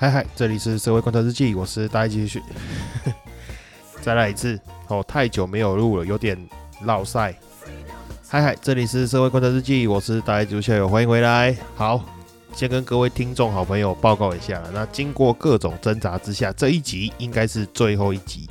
嗨嗨，这里是社会观察日记，我是大家继续，再来一次哦，太久没有录了，有点老塞。嗨嗨，这里是社会观察日记，我是大家主持人，欢迎回来。好，先跟各位听众好朋友报告一下，那经过各种挣扎之下，这一集应该是最后一集。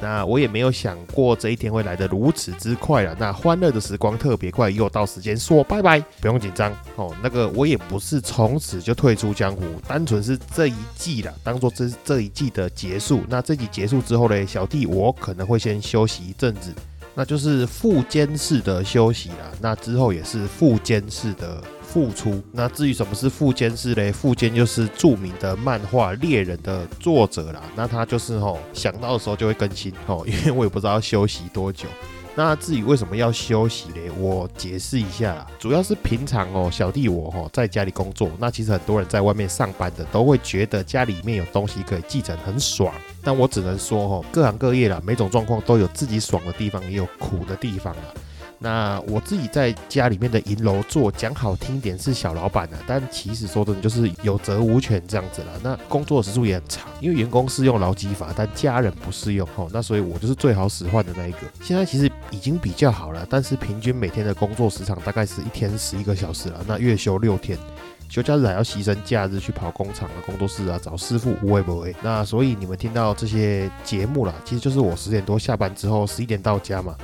那我也没有想过这一天会来得如此之快了。那欢乐的时光特别快，又到时间说拜拜，不用紧张哦。那个我也不是从此就退出江湖，单纯是这一季了，当做这这一季的结束。那这集结束之后呢，小弟我可能会先休息一阵子，那就是副监式的休息了。那之后也是副监式的。复出。那至于什么是富坚是嘞？富坚就是著名的漫画《猎人》的作者啦。那他就是吼想到的时候就会更新吼，因为我也不知道要休息多久。那至于为什么要休息嘞？我解释一下啦，主要是平常哦，小弟我吼在家里工作，那其实很多人在外面上班的都会觉得家里面有东西可以继承很爽。但我只能说吼，各行各业啦，每种状况都有自己爽的地方，也有苦的地方啦。那我自己在家里面的银楼做，讲好听点是小老板啊，但其实说真的就是有责无权这样子了。那工作时数也很长，因为员工适用劳基法，但家人不适用吼。那所以我就是最好使唤的那一个。现在其实已经比较好了，但是平均每天的工作时长大概是一天十一个小时了。那月休六天，休假日还要牺牲假日去跑工厂啊、工作室啊找师傅，不会不会。那所以你们听到这些节目啦，其实就是我十点多下班之后，十一点到家嘛。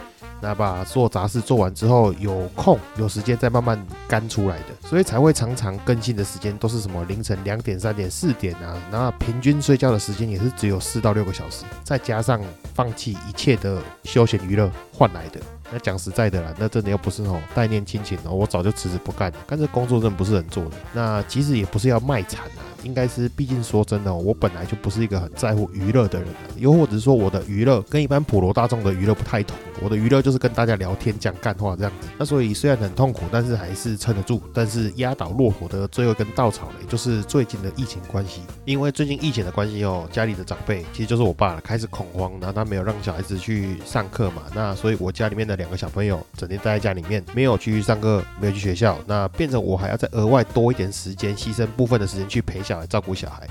那把做杂事做完之后，有空有时间再慢慢干出来的，所以才会常常更新的时间都是什么凌晨两点、三点、四点啊。那平均睡觉的时间也是只有四到六个小时，再加上放弃一切的休闲娱乐换来的。那讲实在的啦，那真的又不是那种代念亲情哦，我早就辞职不干了，但是工作真的不是很做的。那其实也不是要卖惨啊。应该是，毕竟说真的，我本来就不是一个很在乎娱乐的人，又或者是说我的娱乐跟一般普罗大众的娱乐不太同。我的娱乐就是跟大家聊天、讲干话这样子。那所以虽然很痛苦，但是还是撑得住。但是压倒骆驼的最后一根稻草嘞，就是最近的疫情关系。因为最近疫情的关系哦，家里的长辈其实就是我爸了开始恐慌，然后他没有让小孩子去上课嘛。那所以我家里面的两个小朋友整天待在家里面，没有去上课，没有去学校，那变成我还要再额外多一点时间，牺牲部分的时间去陪小。小孩照顾小孩，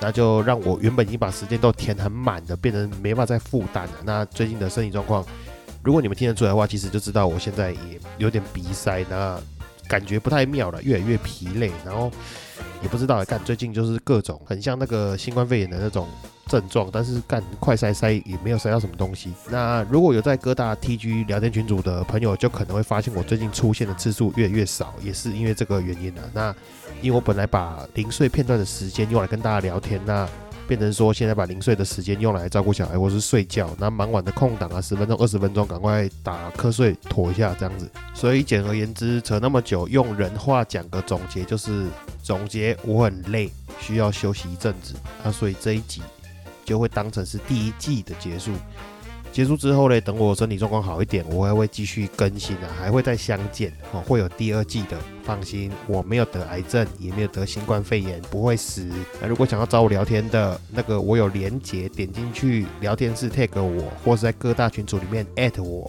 那就让我原本已经把时间都填很满的，变成没法再负担了。那最近的身体状况，如果你们听得出来的话，其实就知道我现在也有点鼻塞，那感觉不太妙了，越来越疲累，然后也不知道干最近就是各种很像那个新冠肺炎的那种。症状，但是干快筛筛也没有筛到什么东西。那如果有在各大 TG 聊天群组的朋友，就可能会发现我最近出现的次数越来越少，也是因为这个原因了。那因为我本来把零碎片段的时间用来跟大家聊天，那变成说现在把零碎的时间用来照顾小孩或是睡觉。那忙完的空档啊，十分钟、二十分钟，赶快打瞌睡妥一下这样子。所以简而言之，扯那么久，用人话讲个总结，就是总结我很累，需要休息一阵子。那所以这一集。就会当成是第一季的结束。结束之后呢，等我身体状况好一点，我还会继续更新啊，还会再相见哦，会有第二季的。放心，我没有得癌症，也没有得新冠肺炎，不会死。那如果想要找我聊天的那个，我有连接，点进去聊天室 tag 我，或是在各大群组里面 at 我。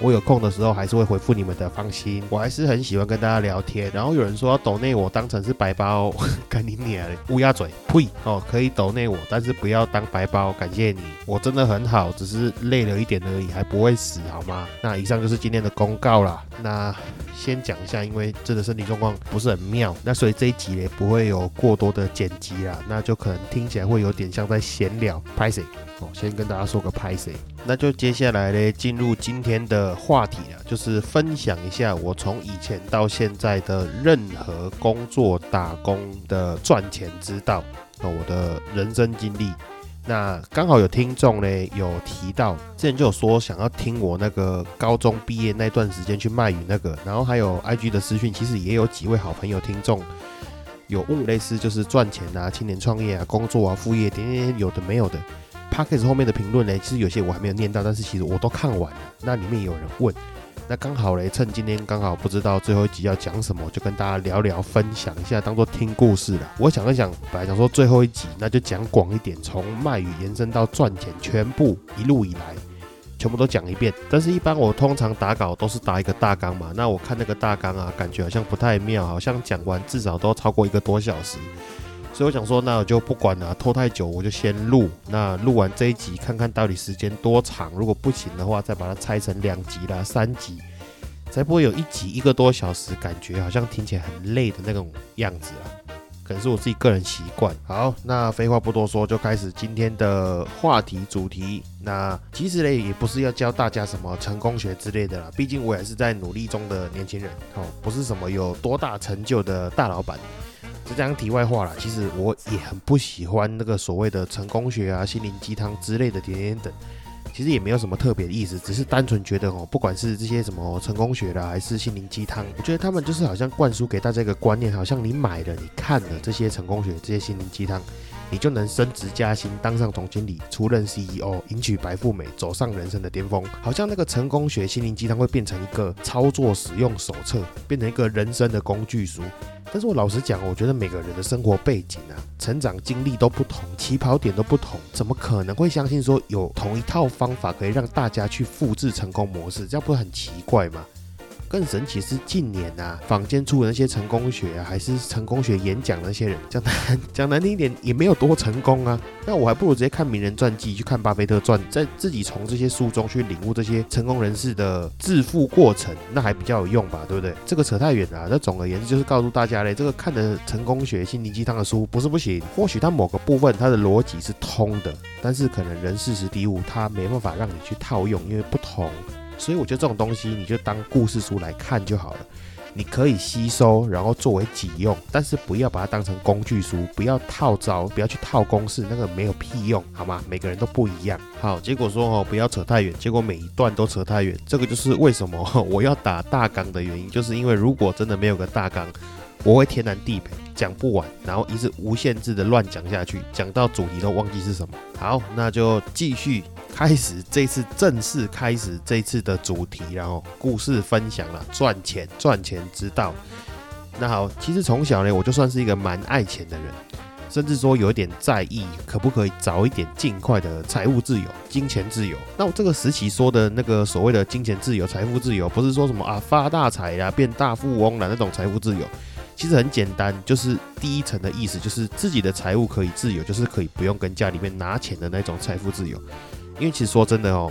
我有空的时候还是会回复你们的，放心，我还是很喜欢跟大家聊天。然后有人说要抖内我当成是白包，赶紧你乌鸦嘴，呸！哦，可以抖内我，但是不要当白包，感谢你，我真的很好，只是累了一点而已，还不会死，好吗？那以上就是今天的公告啦。那先讲一下，因为真的身体状况不是很妙，那所以这一集也不会有过多的剪辑啦，那就可能听起来会有点像在闲聊，拍谁？哦，先跟大家说个拍谁，那就接下来呢，进入今天的话题了，就是分享一下我从以前到现在的任何工作打工的赚钱之道，哦，我的人生经历。那刚好有听众呢，有提到之前就有说想要听我那个高中毕业那段时间去卖鱼那个，然后还有 IG 的私讯，其实也有几位好朋友听众。有问类似就是赚钱啊、青年创业啊、工作啊、副业点点点有的没有的。P a c k a g e 后面的评论呢，其实有些我还没有念到，但是其实我都看完了。那里面有人问，那刚好嘞，趁今天刚好不知道最后一集要讲什么，就跟大家聊聊、分享一下，当做听故事了。我想了想，本来想说最后一集那就讲广一点，从卖鱼延伸到赚钱，全部一路以来。全部都讲一遍，但是一般我通常打稿都是打一个大纲嘛。那我看那个大纲啊，感觉好像不太妙，好像讲完至少都超过一个多小时。所以我想说，那我就不管了，拖太久我就先录。那录完这一集，看看到底时间多长。如果不行的话，再把它拆成两集啦、三集，才不会有一集一个多小时，感觉好像听起来很累的那种样子啊。可能是我自己个人习惯。好，那废话不多说，就开始今天的话题主题。那其实呢，也不是要教大家什么成功学之类的啦，毕竟我也是在努力中的年轻人，哦，不是什么有多大成就的大老板。是这样题外话啦，其实我也很不喜欢那个所谓的成功学啊、心灵鸡汤之类的点点等。其实也没有什么特别的意思，只是单纯觉得哦，不管是这些什么成功学的，还是心灵鸡汤，我觉得他们就是好像灌输给大家一个观念，好像你买了、你看了这些成功学、这些心灵鸡汤，你就能升职加薪，当上总经理，出任 CEO，迎娶白富美，走上人生的巅峰。好像那个成功学、心灵鸡汤会变成一个操作使用手册，变成一个人生的工具书。但是我老实讲，我觉得每个人的生活背景啊、成长经历都不同，起跑点都不同，怎么可能会相信说有同一套方法可以让大家去复制成功模式？这样不是很奇怪吗？更神奇是近年啊，坊间出的那些成功学啊，还是成功学演讲那些人，讲难 讲难听一点，也没有多成功啊。那我还不如直接看名人传记，去看巴菲特传，在自己从这些书中去领悟这些成功人士的致富过程，那还比较有用吧，对不对？这个扯太远了。那总而言之，就是告诉大家嘞，这个看的成功学、心灵鸡汤的书不是不行，或许它某个部分它的逻辑是通的，但是可能人事实地物，它没办法让你去套用，因为不同。所以我觉得这种东西你就当故事书来看就好了，你可以吸收，然后作为己用，但是不要把它当成工具书，不要套招，不要去套公式，那个没有屁用，好吗？每个人都不一样。好，结果说哦，不要扯太远，结果每一段都扯太远，这个就是为什么我要打大纲的原因，就是因为如果真的没有个大纲，我会天南地北讲不完，然后一直无限制的乱讲下去，讲到主题都忘记是什么。好，那就继续。开始这次正式开始这次的主题，然后故事分享了赚钱赚钱之道。那好，其实从小呢，我就算是一个蛮爱钱的人，甚至说有点在意可不可以早一点尽快的财务自由、金钱自由。那我这个时期说的那个所谓的金钱自由、财富自由，不是说什么啊发大财呀、变大富翁了那种财富自由，其实很简单，就是第一层的意思就是自己的财务可以自由，就是可以不用跟家里面拿钱的那种财富自由。因为其实说真的哦，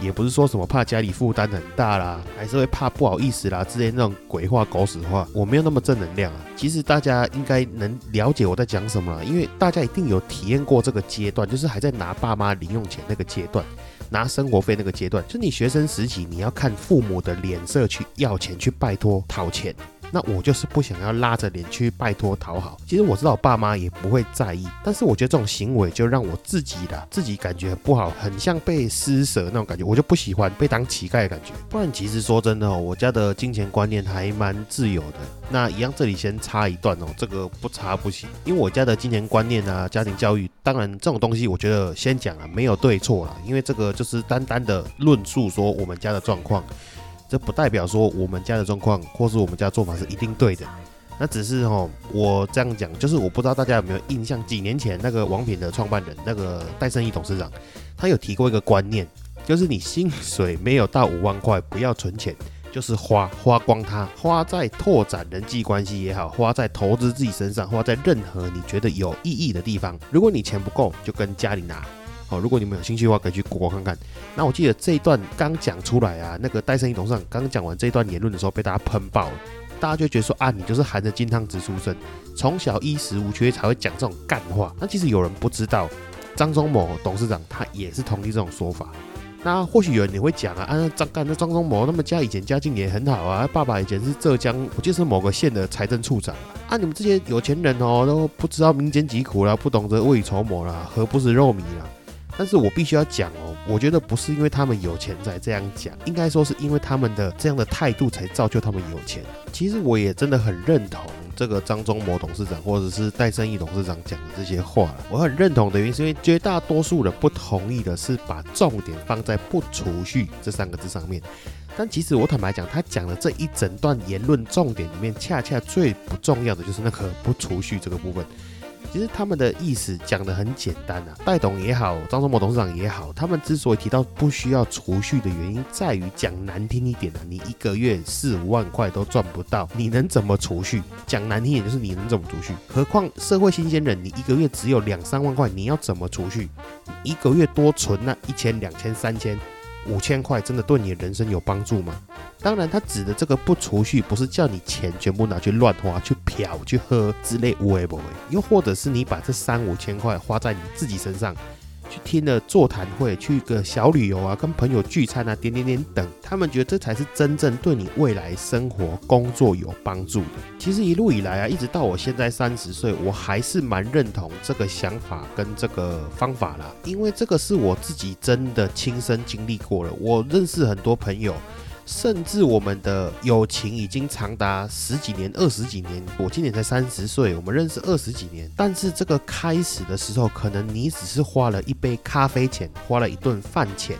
也不是说什么怕家里负担很大啦，还是会怕不好意思啦之类那种鬼话狗屎话，我没有那么正能量啊。其实大家应该能了解我在讲什么，因为大家一定有体验过这个阶段，就是还在拿爸妈零用钱那个阶段，拿生活费那个阶段，就你学生时期你要看父母的脸色去要钱，去拜托讨钱。那我就是不想要拉着脸去拜托讨好。其实我知道爸妈也不会在意，但是我觉得这种行为就让我自己的自己感觉很不好，很像被施舍那种感觉，我就不喜欢被当乞丐的感觉。不然其实说真的哦，我家的金钱观念还蛮自由的。那一样这里先插一段哦，这个不插不行，因为我家的金钱观念啊，家庭教育，当然这种东西我觉得先讲啊，没有对错啦，因为这个就是单单的论述说我们家的状况。这不代表说我们家的状况或是我们家做法是一定对的，那只是哦，我这样讲就是我不知道大家有没有印象，几年前那个王品的创办人那个戴胜义董事长，他有提过一个观念，就是你薪水没有到五万块，不要存钱，就是花花光它，花在拓展人际关系也好，花在投资自己身上，花在任何你觉得有意义的地方。如果你钱不够，就跟家里拿。好，如果你们有兴趣的话，可以去 Google 看看。那我记得这一段刚讲出来啊，那个戴森一董事长刚讲完这一段言论的时候，被大家喷爆了。大家就觉得说啊，你就是含着金汤匙出生，从小衣食无缺才会讲这种干话。那其实有人不知道，张忠谋董事长他也是同意这种说法。那或许有人也会讲啊，啊张干那张忠谋那么家以前家境也很好啊，爸爸以前是浙江，我记得是某个县的财政处长啊。你们这些有钱人哦，都不知道民间疾苦啦，不懂得未雨绸缪啦，何不食肉糜啦？但是我必须要讲哦，我觉得不是因为他们有钱才这样讲，应该说是因为他们的这样的态度才造就他们有钱。其实我也真的很认同这个张忠谋董事长或者是戴胜义董事长讲的这些话。我很认同的原因是因为绝大多数人不同意的是把重点放在不储蓄这三个字上面。但其实我坦白讲，他讲的这一整段言论重点里面，恰恰最不重要的就是那个不储蓄这个部分。其实他们的意思讲得很简单啊，戴董也好，张忠谋董事长也好，他们之所以提到不需要储蓄的原因，在于讲难听一点啊，你一个月四五万块都赚不到，你能怎么储蓄？讲难听一点就是你能怎么储蓄？何况社会新鲜人，你一个月只有两三万块，你要怎么储蓄？一个月多存那一千、两千、三千。五千块真的对你的人生有帮助吗？当然，他指的这个不储蓄，不是叫你钱全部拿去乱花、去嫖、去喝之类无为不为，又或者是你把这三五千块花在你自己身上。去听了座谈会，去个小旅游啊，跟朋友聚餐啊，点点点等，他们觉得这才是真正对你未来生活、工作有帮助的。其实一路以来啊，一直到我现在三十岁，我还是蛮认同这个想法跟这个方法啦，因为这个是我自己真的亲身经历过了。我认识很多朋友。甚至我们的友情已经长达十几年、二十几年。我今年才三十岁，我们认识二十几年。但是这个开始的时候，可能你只是花了一杯咖啡钱，花了一顿饭钱，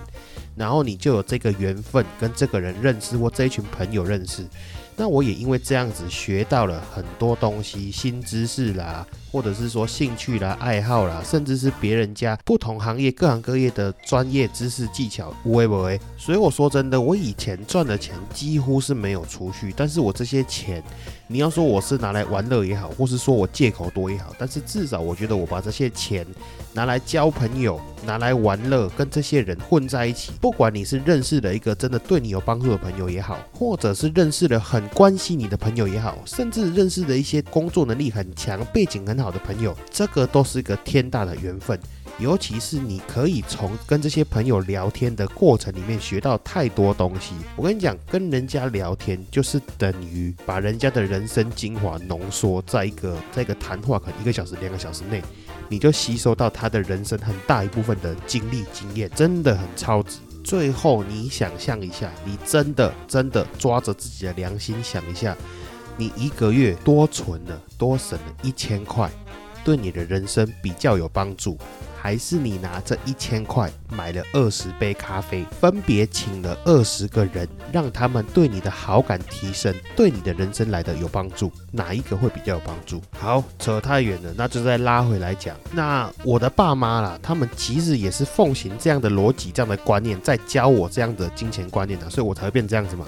然后你就有这个缘分跟这个人认识，或这一群朋友认识。那我也因为这样子学到了很多东西，新知识啦，或者是说兴趣啦、爱好啦，甚至是别人家不同行业、各行各业的专业知识技巧，无为不为。所以我说真的，我以前赚的钱几乎是没有储蓄，但是我这些钱，你要说我是拿来玩乐也好，或是说我借口多也好，但是至少我觉得我把这些钱拿来交朋友，拿来玩乐，跟这些人混在一起，不管你是认识了一个真的对你有帮助的朋友也好，或者是认识了很关心你的朋友也好，甚至认识的一些工作能力很强、背景很好的朋友，这个都是一个天大的缘分。尤其是你可以从跟这些朋友聊天的过程里面学到太多东西。我跟你讲，跟人家聊天就是等于把人家的人生精华浓缩在一个在一个谈话，可能一个小时、两个小时内，你就吸收到他的人生很大一部分的经历经验，真的很超值。最后，你想象一下，你真的真的抓着自己的良心想一下，你一个月多存了多省了一千块，对你的人生比较有帮助，还是你拿这一千块买了二十杯咖啡，分别请了二十个人，让他们对你的好感提升，对你的人生来的有帮助，哪一个会比较有帮助？好，扯太远了，那就再拉回来讲。那我的爸妈啦，他们其实也是奉行这样的逻辑、这样的观念，在教我这样的金钱观念的，所以我才会变这样子嘛。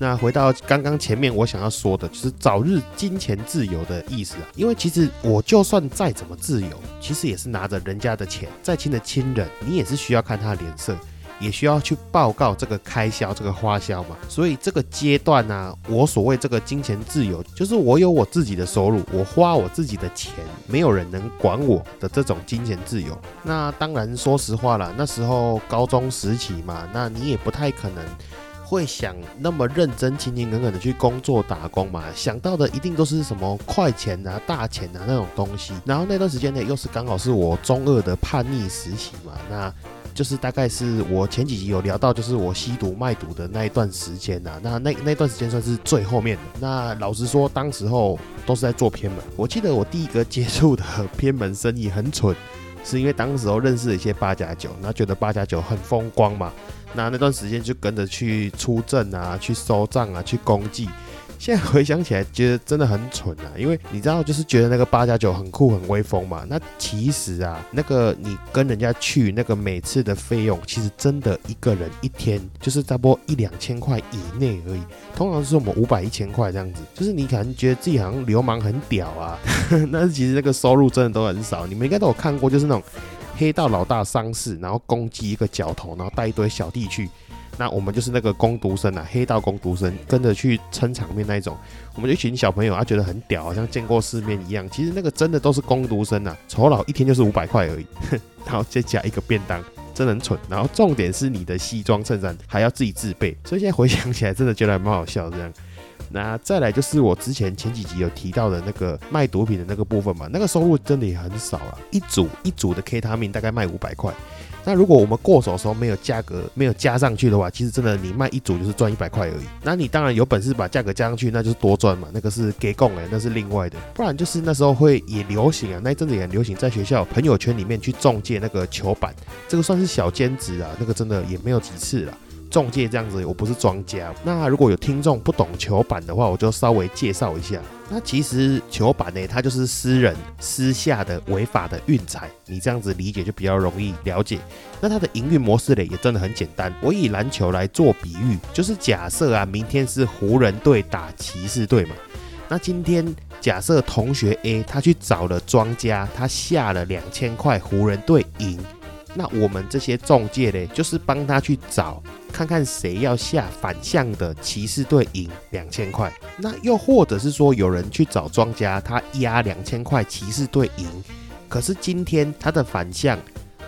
那回到刚刚前面我想要说的，就是早日金钱自由的意思啊。因为其实我就算再怎么自由，其实也是拿着人家的钱，再亲的亲人，你也是需要看他的脸色，也需要去报告这个开销、这个花销嘛。所以这个阶段呢，我所谓这个金钱自由，就是我有我自己的收入，我花我自己的钱，没有人能管我的这种金钱自由。那当然，说实话了，那时候高中时期嘛，那你也不太可能。会想那么认真、勤勤恳恳的去工作打工嘛？想到的一定都是什么快钱啊、大钱啊那种东西。然后那段时间呢，又是刚好是我中二的叛逆时期嘛，那就是大概是我前几集有聊到，就是我吸毒卖毒的那一段时间呐。那那那段时间算是最后面的。那老实说，当时候都是在做偏门。我记得我第一个接触的偏门生意很蠢，是因为当时候认识了一些八加九，那觉得八加九很风光嘛。那那段时间就跟着去出证啊，去收账啊，去公祭。现在回想起来，觉得真的很蠢啊！因为你知道，就是觉得那个八加九很酷、很威风嘛。那其实啊，那个你跟人家去那个每次的费用，其实真的一个人一天就是差不多一两千块以内而已。通常是我们五百、一千块这样子。就是你可能觉得自己好像流氓很屌啊，但是其实那个收入真的都很少。你们应该都有看过，就是那种。黑道老大丧事，然后攻击一个角头，然后带一堆小弟去。那我们就是那个攻读生啊，黑道攻读生跟着去撑场面那一种。我们一群小朋友，他觉得很屌，好像见过世面一样。其实那个真的都是攻读生啊，酬劳一天就是五百块而已，然后再加一个便当，真的很蠢。然后重点是你的西装衬衫还要自己自备，所以现在回想起来，真的觉得还蛮好笑这样。那再来就是我之前前几集有提到的那个卖毒品的那个部分嘛，那个收入真的也很少了，一组一组的 K 他命大概卖五百块。那如果我们过手的时候没有价格没有加上去的话，其实真的你卖一组就是赚一百块而已。那你当然有本事把价格加上去，那就是多赚嘛，那个是给供哎，那是另外的。不然就是那时候会也流行啊，那一阵子也很流行，在学校朋友圈里面去中介那个球板，这个算是小兼职啊，那个真的也没有几次了。中介这样子，我不是庄家。那如果有听众不懂球板的话，我就稍微介绍一下。那其实球板呢，它就是私人私下的违法的运财，你这样子理解就比较容易了解。那它的营运模式呢，也真的很简单。我以篮球来做比喻，就是假设啊，明天是湖人队打骑士队嘛。那今天假设同学 A 他去找了庄家，他下了两千块，湖人队赢。那我们这些中介嘞，就是帮他去找，看看谁要下反向的骑士队赢两千块。那又或者是说，有人去找庄家，他压两千块骑士队赢，可是今天他的反向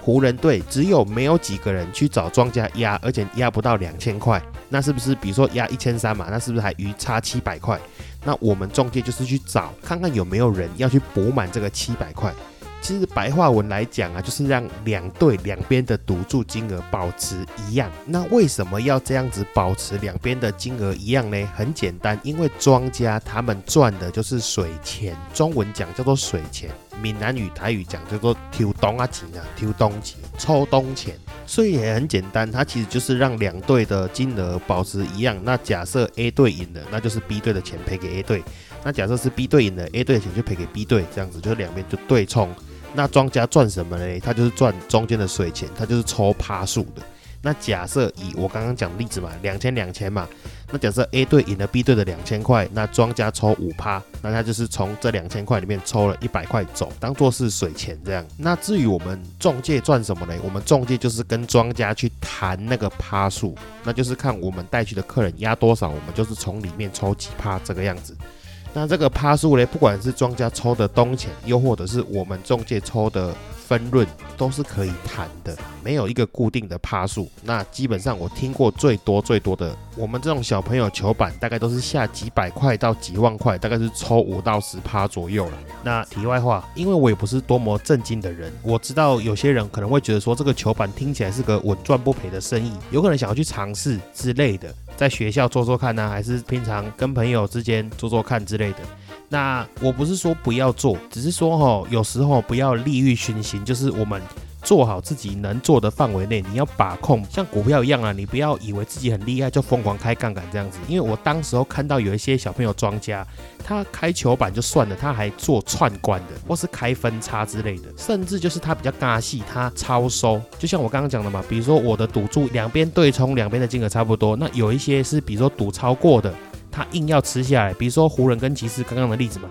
湖人队只有没有几个人去找庄家压，而且压不到两千块，那是不是比如说压一千三嘛？那是不是还余差七百块？那我们中介就是去找，看看有没有人要去补满这个七百块。其实白话文来讲啊，就是让两队两边的赌注金额保持一样。那为什么要这样子保持两边的金额一样呢？很简单，因为庄家他们赚的就是水钱，中文讲叫做水钱，闽南语台语讲叫做抽东啊钱啊，抽东钱，抽东钱。所以也很简单，它其实就是让两队的金额保持一样。那假设 A 队赢了，那就是 B 队的钱赔给 A 队；那假设是 B 队赢了，A 队的钱就赔给 B 队，这样子就是两边就对冲。那庄家赚什么嘞？他就是赚中间的水钱，他就是抽趴数的。那假设以我刚刚讲例子嘛，两千两千嘛，那假设 A 队赢了 B 队的两千块，那庄家抽五趴，那他就是从这两千块里面抽了一百块走，当做是水钱这样。那至于我们中介赚什么嘞？我们中介就是跟庄家去谈那个趴数，那就是看我们带去的客人压多少，我们就是从里面抽几趴这个样子。那这个趴数嘞，不管是庄家抽的东钱，又或者是我们中介抽的分润，都是可以谈的，没有一个固定的趴数。那基本上我听过最多最多的，我们这种小朋友球板大概都是下几百块到几万块，大概是抽五到十趴左右了。那题外话，因为我也不是多么正经的人，我知道有些人可能会觉得说这个球板听起来是个稳赚不赔的生意，有可能想要去尝试之类的。在学校做做看呢，还是平常跟朋友之间做做看之类的。那我不是说不要做，只是说哈，有时候不要利欲熏心，就是我们。做好自己能做的范围内，你要把控，像股票一样啊，你不要以为自己很厉害就疯狂开杠杆这样子。因为我当时候看到有一些小朋友庄家，他开球板就算了，他还做串关的，或是开分差之类的，甚至就是他比较尬戏，他超收。就像我刚刚讲的嘛，比如说我的赌注两边对冲，两边的金额差不多，那有一些是比如说赌超过的，他硬要吃下来，比如说湖人跟骑士刚刚的例子嘛，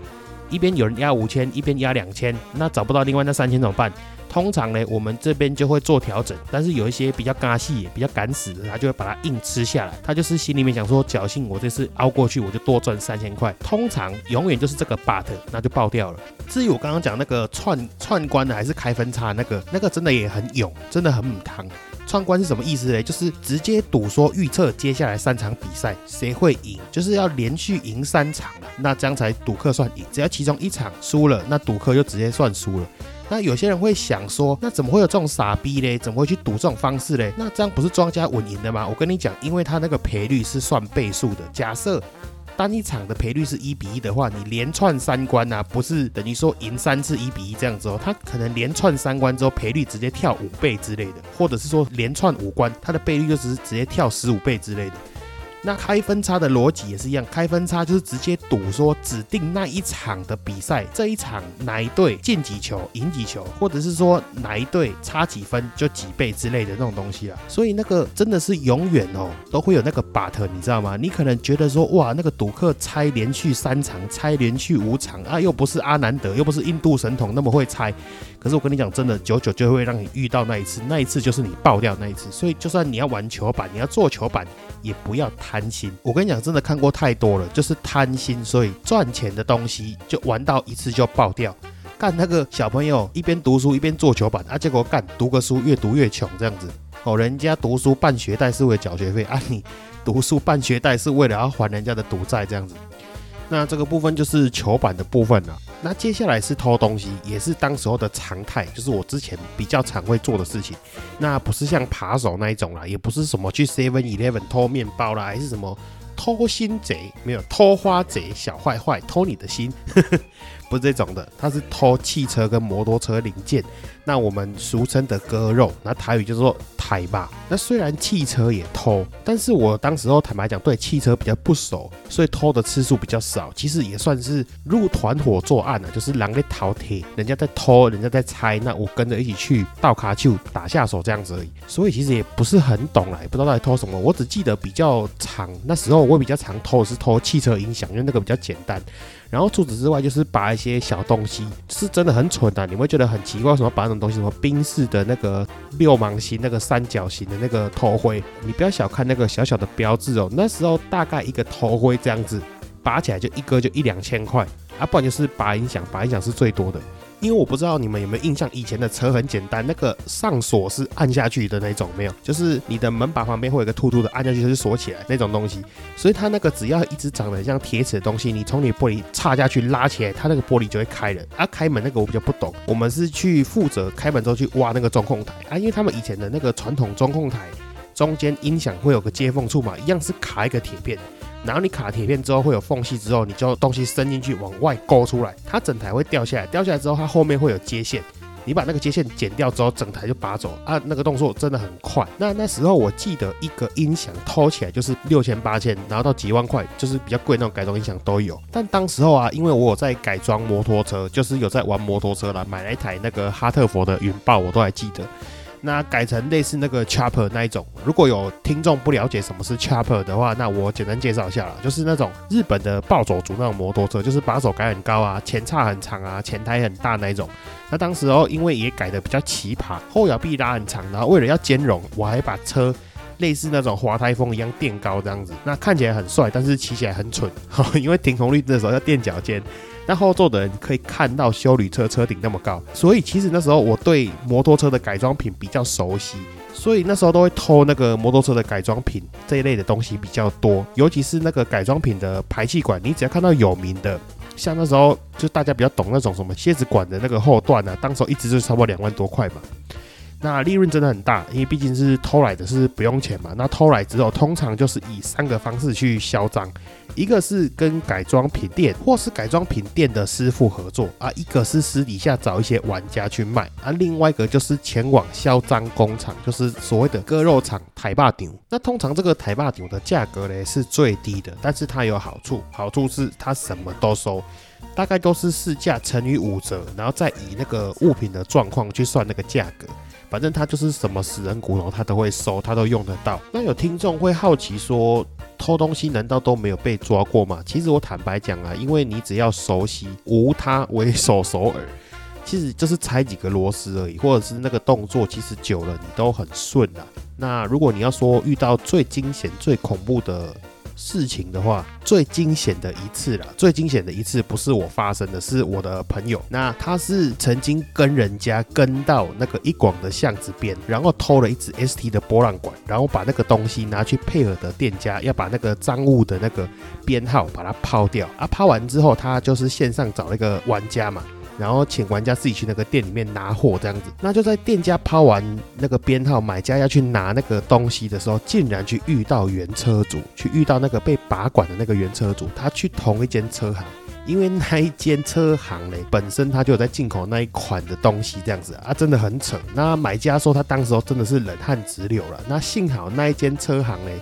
一边有人压五千，一边压两千，那找不到另外那三千怎么办？通常呢，我们这边就会做调整，但是有一些比较尬细、比较敢死的，他就会把它硬吃下来。他就是心里面想说，侥幸我这次熬过去，我就多赚三千块。通常永远就是这个 but，那就爆掉了。至于我刚刚讲那个串串关的还是开分差那个，那个真的也很勇，真的很母汤。串关是什么意思呢？就是直接赌说预测接下来三场比赛谁会赢，就是要连续赢三场了，那这样才赌客算赢。只要其中一场输了，那赌客就直接算输了。那有些人会想说，那怎么会有这种傻逼嘞？怎么会去赌这种方式嘞？那这样不是庄家稳赢的吗？我跟你讲，因为他那个赔率是算倍数的。假设单一场的赔率是一比一的话，你连串三关呐，不是等于说赢三次一比一这样子哦，他可能连串三关之后赔率直接跳五倍之类的，或者是说连串五关，它的倍率就是直接跳十五倍之类的。那开分差的逻辑也是一样，开分差就是直接赌说指定那一场的比赛，这一场哪一队进几球赢几球，或者是说哪一队差几分就几倍之类的那种东西啊。所以那个真的是永远哦都会有那个 but，你知道吗？你可能觉得说哇，那个赌客猜连续三场，猜连续五场啊，又不是阿南德，又不是印度神童那么会猜。可是我跟你讲，真的久久就会让你遇到那一次，那一次就是你爆掉那一次。所以就算你要玩球板，你要做球板，也不要贪心。我跟你讲，真的看过太多了，就是贪心，所以赚钱的东西就玩到一次就爆掉。干那个小朋友一边读书一边做球板，啊，结果干读个书越读越穷这样子。哦，人家读书办学贷是为了缴学费，啊，你读书办学贷是为了要还人家的赌债这样子。那这个部分就是球板的部分了。那接下来是偷东西，也是当时候的常态，就是我之前比较常会做的事情。那不是像扒手那一种啦，也不是什么去 Seven Eleven 偷面包啦，还是什么偷心贼，没有偷花贼，小坏坏偷你的心。不是这种的，他是偷汽车跟摩托车零件，那我们俗称的割肉，那台语就是说台吧。那虽然汽车也偷，但是我当时候坦白讲，对汽车比较不熟，所以偷的次数比较少。其实也算是入团伙作案了，就是狼在逃铁，人家在偷，人家在拆，那我跟着一起去倒卡丘打下手这样子而已。所以其实也不是很懂啦，也不知道到底偷什么。我只记得比较长，那时候我比较常偷的是偷汽车音响，因为那个比较简单。然后除此之外，就是拔一些小东西，是真的很蠢的。你会觉得很奇怪，什么拔那种东西，什么冰式的那个六芒星、那个三角形的那个头盔，你不要小看那个小小的标志哦。那时候大概一个头盔这样子，拔起来就一个就一两千块啊，不然就是拔音响，拔音响是最多的。因为我不知道你们有没有印象，以前的车很简单，那个上锁是按下去的那种，没有，就是你的门把旁边会有一个凸凸的，按下去就是锁起来那种东西。所以它那个只要一直长得像铁齿的东西，你从你玻璃插下去拉起来，它那个玻璃就会开了。啊，开门那个我比较不懂，我们是去负责开门之后去挖那个中控台啊，因为他们以前的那个传统中控台中间音响会有个接缝处嘛，一样是卡一个铁片。然后你卡铁片之后会有缝隙，之后你就东西伸进去往外勾出来，它整台会掉下来。掉下来之后，它后面会有接线，你把那个接线剪掉之后，整台就拔走啊。那个动作真的很快。那那时候我记得一个音响偷起来就是六千八千，然后到几万块，就是比较贵那种改装音响都有。但当时候啊，因为我有在改装摩托车，就是有在玩摩托车了，买了一台那个哈特佛的云豹，我都还记得。那改成类似那个 chopper 那一种，如果有听众不了解什么是 chopper 的话，那我简单介绍一下啦，就是那种日本的暴走族那种摩托车，就是把手改很高啊，前叉很长啊，前胎很大那一种。那当时哦，因为也改的比较奇葩，后摇臂拉很长，然后为了要兼容，我还把车类似那种滑胎风一样垫高这样子，那看起来很帅，但是骑起来很蠢，因为停红绿灯的时候要垫脚尖。那后座的人可以看到修旅车车顶那么高，所以其实那时候我对摩托车的改装品比较熟悉，所以那时候都会偷那个摩托车的改装品这一类的东西比较多，尤其是那个改装品的排气管，你只要看到有名的，像那时候就大家比较懂那种什么蝎子管的那个后段啊，当时候一直就差不多两万多块嘛。那利润真的很大，因为毕竟是偷来的，是不用钱嘛。那偷来之后，通常就是以三个方式去销赃：一个是跟改装品店或是改装品店的师傅合作啊；一个是私底下找一些玩家去卖啊；另外一个就是前往销赃工厂，就是所谓的割肉厂台霸顶。那通常这个台霸顶的价格呢是最低的，但是它有好处，好处是它什么都收，大概都是市价乘以五折，然后再以那个物品的状况去算那个价格。反正他就是什么死人骨头，他都会收，他都用得到。那有听众会好奇说，偷东西难道都没有被抓过吗？其实我坦白讲啊，因为你只要熟悉无他为手首尔，其实就是拆几个螺丝而已，或者是那个动作，其实久了你都很顺啊。那如果你要说遇到最惊险、最恐怖的，事情的话，最惊险的一次了。最惊险的一次不是我发生的，是我的朋友。那他是曾经跟人家跟到那个一广的巷子边，然后偷了一只 ST 的波浪管，然后把那个东西拿去配合的店家，要把那个赃物的那个编号把它抛掉啊。抛完之后，他就是线上找那个玩家嘛。然后请玩家自己去那个店里面拿货，这样子，那就在店家抛完那个编号，买家要去拿那个东西的时候，竟然去遇到原车主，去遇到那个被拔管的那个原车主，他去同一间车行，因为那一间车行嘞，本身他就有在进口那一款的东西，这样子啊，真的很扯。那买家说他当时候真的是冷汗直流了，那幸好那一间车行嘞。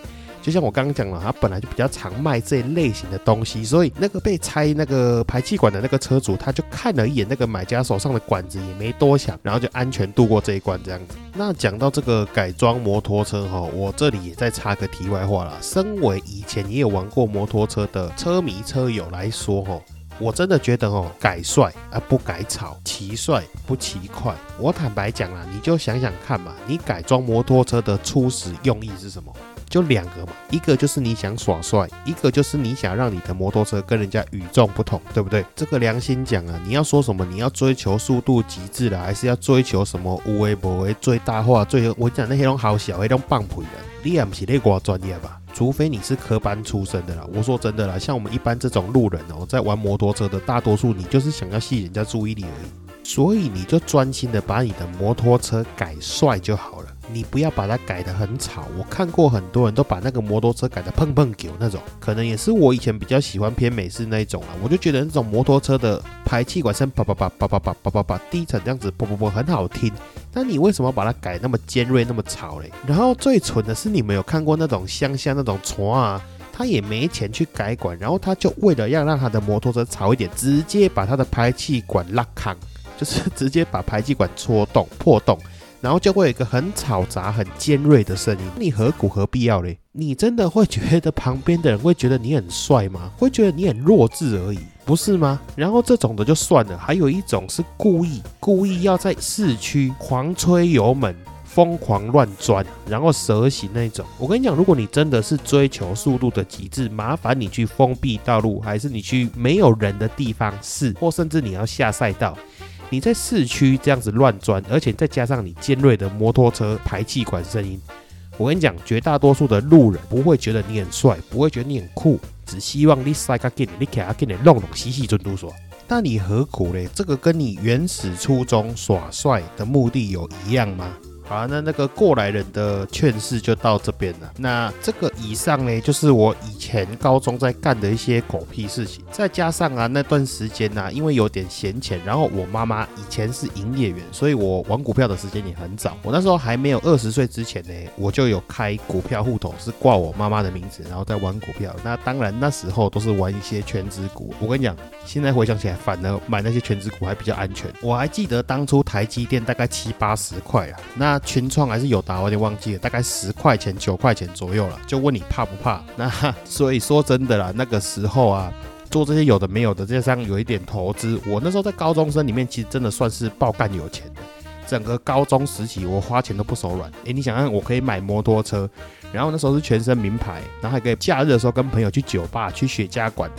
就像我刚刚讲了，他本来就比较常卖这一类型的东西，所以那个被拆那个排气管的那个车主，他就看了一眼那个买家手上的管子，也没多想，然后就安全度过这一关这样子。那讲到这个改装摩托车哈，我这里也再插个题外话啦。身为以前也有玩过摩托车的车迷车友来说哈，我真的觉得哦，改帅而不改草，骑帅不骑快。我坦白讲啊，你就想想看嘛，你改装摩托车的初始用意是什么？就两个嘛，一个就是你想耍帅，一个就是你想让你的摩托车跟人家与众不同，对不对？这个良心讲啊，你要说什么？你要追求速度极致了，还是要追求什么无为不为最大化？最后我讲那些种好小，那种棒槌的，你也不是那个专业吧？除非你是科班出身的啦。我说真的啦，像我们一般这种路人哦，在玩摩托车的大多数，你就是想要吸引人家注意力而已。所以你就专心的把你的摩托车改帅就好了，你不要把它改得很吵。我看过很多人都把那个摩托车改得碰碰狗那种，可能也是我以前比较喜欢偏美式那一种啊。我就觉得那种摩托车的排气管声叭叭叭叭叭叭叭叭叭低沉这样子啵啵啵很好听。那你为什么把它改那么尖锐那么吵嘞？然后最蠢的是你们有看过那种乡下那种船啊，他也没钱去改管，然后他就为了要让他的摩托车吵一点，直接把他的排气管拉康。就是直接把排气管戳洞破洞，然后就会有一个很嘈杂、很尖锐的声音。你何苦何必要嘞？你真的会觉得旁边的人会觉得你很帅吗？会觉得你很弱智而已，不是吗？然后这种的就算了，还有一种是故意故意要在市区狂吹油门、疯狂乱钻，然后蛇行那种。我跟你讲，如果你真的是追求速度的极致，麻烦你去封闭道路，还是你去没有人的地方试，或甚至你要下赛道。你在市区这样子乱钻，而且再加上你尖锐的摩托车排气管声音，我跟你讲，绝大多数的路人不会觉得你很帅，不会觉得你很酷，只希望你塞个劲，你给他给你弄弄嘻嘻尊嘟说。那你何苦嘞？这个跟你原始初衷耍帅的目的有一样吗？好，那那个过来人的劝世就到这边了。那这个以上呢，就是我以前高中在干的一些狗屁事情。再加上啊，那段时间呢，因为有点闲钱，然后我妈妈以前是营业员，所以我玩股票的时间也很早。我那时候还没有二十岁之前呢，我就有开股票户头，是挂我妈妈的名字，然后在玩股票。那当然那时候都是玩一些全职股。我跟你讲，现在回想起来，反而买那些全职股还比较安全。我还记得当初台积电大概七八十块啊，那。群创还是有达，我有点忘记了，大概十块钱、九块钱左右了。就问你怕不怕？那所以说真的啦，那个时候啊，做这些有的没有的，加上有一点投资，我那时候在高中生里面，其实真的算是爆干有钱的。整个高中时期，我花钱都不手软。诶，你想想，我可以买摩托车，然后那时候是全身名牌，然后还可以假日的时候跟朋友去酒吧、去雪茄馆，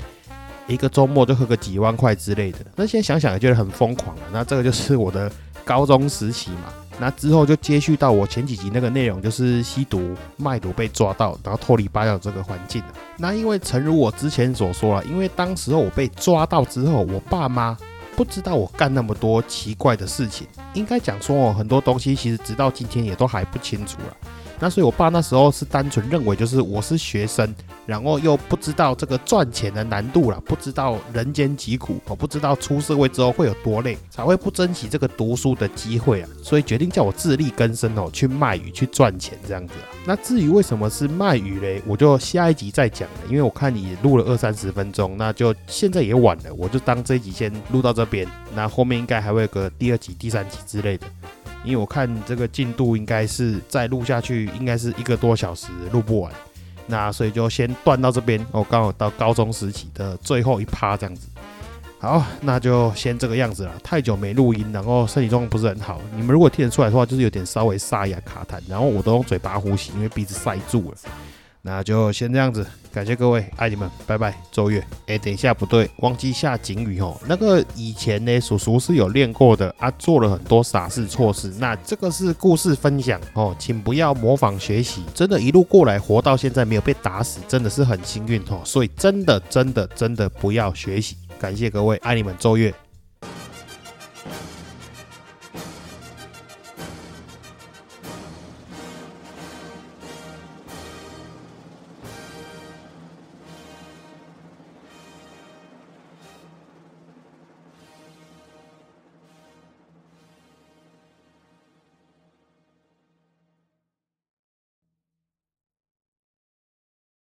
一个周末就喝个几万块之类的。那现在想想也觉得很疯狂了。那这个就是我的高中时期嘛。那之后就接续到我前几集那个内容，就是吸毒、卖毒被抓到，然后脱离八角这个环境。那因为诚如我之前所说了，因为当时候我被抓到之后，我爸妈不知道我干那么多奇怪的事情，应该讲说哦，很多东西其实直到今天也都还不清楚了。那所以，我爸那时候是单纯认为，就是我是学生，然后又不知道这个赚钱的难度了，不知道人间疾苦，我不知道出社会之后会有多累，才会不珍惜这个读书的机会啊，所以决定叫我自力更生哦，去卖鱼去赚钱这样子啊。那至于为什么是卖鱼嘞，我就下一集再讲了，因为我看你录了二三十分钟，那就现在也晚了，我就当这一集先录到这边，那后面应该还会有个第二集、第三集之类的。因为我看这个进度应该是再录下去，应该是一个多小时录不完，那所以就先断到这边。我刚好到高中时期的最后一趴这样子，好，那就先这个样子了。太久没录音，然后身体状况不是很好。你们如果听得出来的话，就是有点稍微沙哑卡痰，然后我都用嘴巴呼吸，因为鼻子塞住了。那就先这样子，感谢各位，爱你们，拜拜。周月，哎，等一下，不对，忘记下警语哦。那个以前呢，叔叔是有练过的啊，做了很多傻事错事。那这个是故事分享哦，请不要模仿学习。真的，一路过来活到现在没有被打死，真的是很幸运哦。所以真的，真的，真的不要学习。感谢各位，爱你们，周月。